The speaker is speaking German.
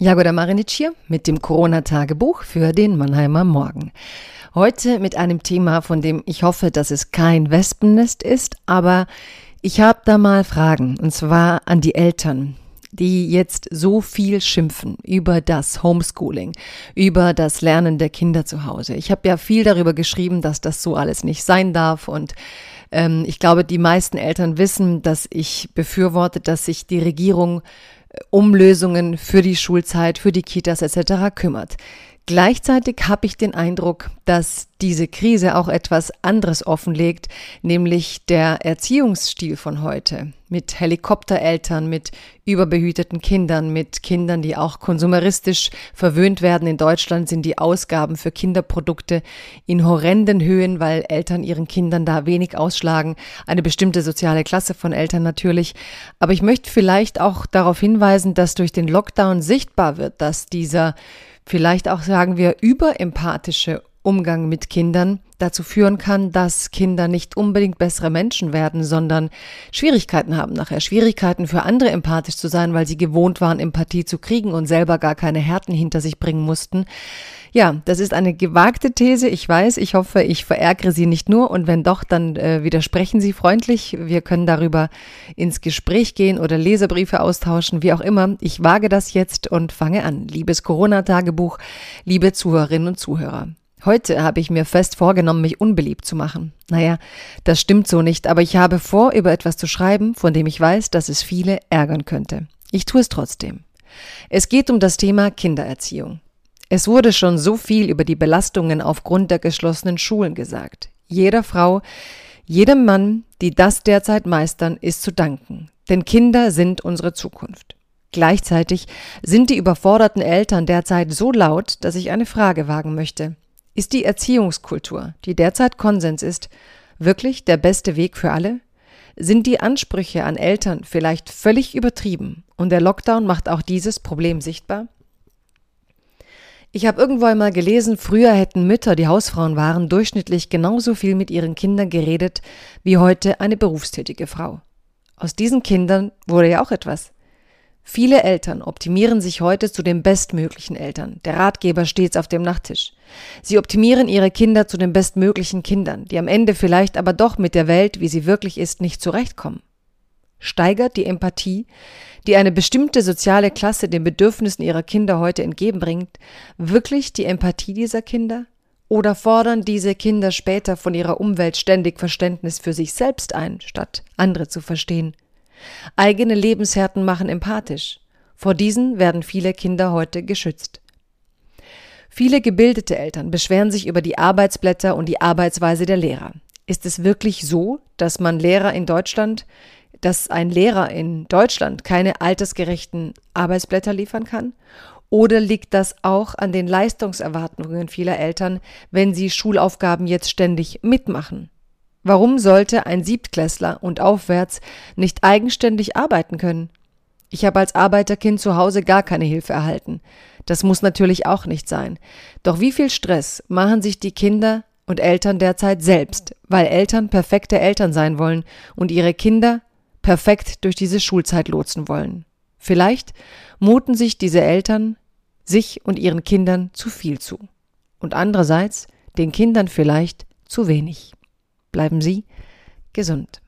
Jagoda Marinic hier mit dem Corona-Tagebuch für den Mannheimer Morgen. Heute mit einem Thema, von dem ich hoffe, dass es kein Wespennest ist, aber ich habe da mal Fragen, und zwar an die Eltern, die jetzt so viel schimpfen über das Homeschooling, über das Lernen der Kinder zu Hause. Ich habe ja viel darüber geschrieben, dass das so alles nicht sein darf und ähm, ich glaube, die meisten Eltern wissen, dass ich befürworte, dass sich die Regierung um Lösungen für die Schulzeit, für die Kitas etc. kümmert. Gleichzeitig habe ich den Eindruck, dass diese Krise auch etwas anderes offenlegt, nämlich der Erziehungsstil von heute. Mit Helikoptereltern, mit überbehüteten Kindern, mit Kindern, die auch konsumeristisch verwöhnt werden. In Deutschland sind die Ausgaben für Kinderprodukte in horrenden Höhen, weil Eltern ihren Kindern da wenig ausschlagen. Eine bestimmte soziale Klasse von Eltern natürlich. Aber ich möchte vielleicht auch darauf hinweisen, dass durch den Lockdown sichtbar wird, dass dieser vielleicht auch sagen wir überempathische Umgang mit Kindern dazu führen kann, dass Kinder nicht unbedingt bessere Menschen werden, sondern Schwierigkeiten haben nachher. Schwierigkeiten für andere empathisch zu sein, weil sie gewohnt waren, Empathie zu kriegen und selber gar keine Härten hinter sich bringen mussten. Ja, das ist eine gewagte These. Ich weiß, ich hoffe, ich verärgere Sie nicht nur und wenn doch, dann äh, widersprechen Sie freundlich. Wir können darüber ins Gespräch gehen oder Leserbriefe austauschen, wie auch immer. Ich wage das jetzt und fange an. Liebes Corona-Tagebuch, liebe Zuhörerinnen und Zuhörer. Heute habe ich mir fest vorgenommen, mich unbeliebt zu machen. Naja, das stimmt so nicht, aber ich habe vor, über etwas zu schreiben, von dem ich weiß, dass es viele ärgern könnte. Ich tue es trotzdem. Es geht um das Thema Kindererziehung. Es wurde schon so viel über die Belastungen aufgrund der geschlossenen Schulen gesagt. Jeder Frau, jedem Mann, die das derzeit meistern, ist zu danken. Denn Kinder sind unsere Zukunft. Gleichzeitig sind die überforderten Eltern derzeit so laut, dass ich eine Frage wagen möchte. Ist die Erziehungskultur, die derzeit Konsens ist, wirklich der beste Weg für alle? Sind die Ansprüche an Eltern vielleicht völlig übertrieben und der Lockdown macht auch dieses Problem sichtbar? Ich habe irgendwo einmal gelesen, früher hätten Mütter, die Hausfrauen waren, durchschnittlich genauso viel mit ihren Kindern geredet wie heute eine berufstätige Frau. Aus diesen Kindern wurde ja auch etwas. Viele Eltern optimieren sich heute zu den bestmöglichen Eltern. Der Ratgeber stets auf dem Nachttisch. Sie optimieren ihre Kinder zu den bestmöglichen Kindern, die am Ende vielleicht aber doch mit der Welt, wie sie wirklich ist, nicht zurechtkommen. Steigert die Empathie, die eine bestimmte soziale Klasse den Bedürfnissen ihrer Kinder heute entgegenbringt, wirklich die Empathie dieser Kinder? Oder fordern diese Kinder später von ihrer Umwelt ständig Verständnis für sich selbst ein, statt andere zu verstehen? Eigene Lebenshärten machen empathisch. Vor diesen werden viele Kinder heute geschützt. Viele gebildete Eltern beschweren sich über die Arbeitsblätter und die Arbeitsweise der Lehrer. Ist es wirklich so, dass man Lehrer in Deutschland, dass ein Lehrer in Deutschland keine altersgerechten Arbeitsblätter liefern kann? Oder liegt das auch an den Leistungserwartungen vieler Eltern, wenn sie Schulaufgaben jetzt ständig mitmachen? Warum sollte ein Siebtklässler und aufwärts nicht eigenständig arbeiten können? Ich habe als Arbeiterkind zu Hause gar keine Hilfe erhalten. Das muss natürlich auch nicht sein. Doch wie viel Stress machen sich die Kinder und Eltern derzeit selbst, weil Eltern perfekte Eltern sein wollen und ihre Kinder perfekt durch diese Schulzeit lotsen wollen. Vielleicht muten sich diese Eltern sich und ihren Kindern zu viel zu. Und andererseits den Kindern vielleicht zu wenig. Bleiben Sie gesund.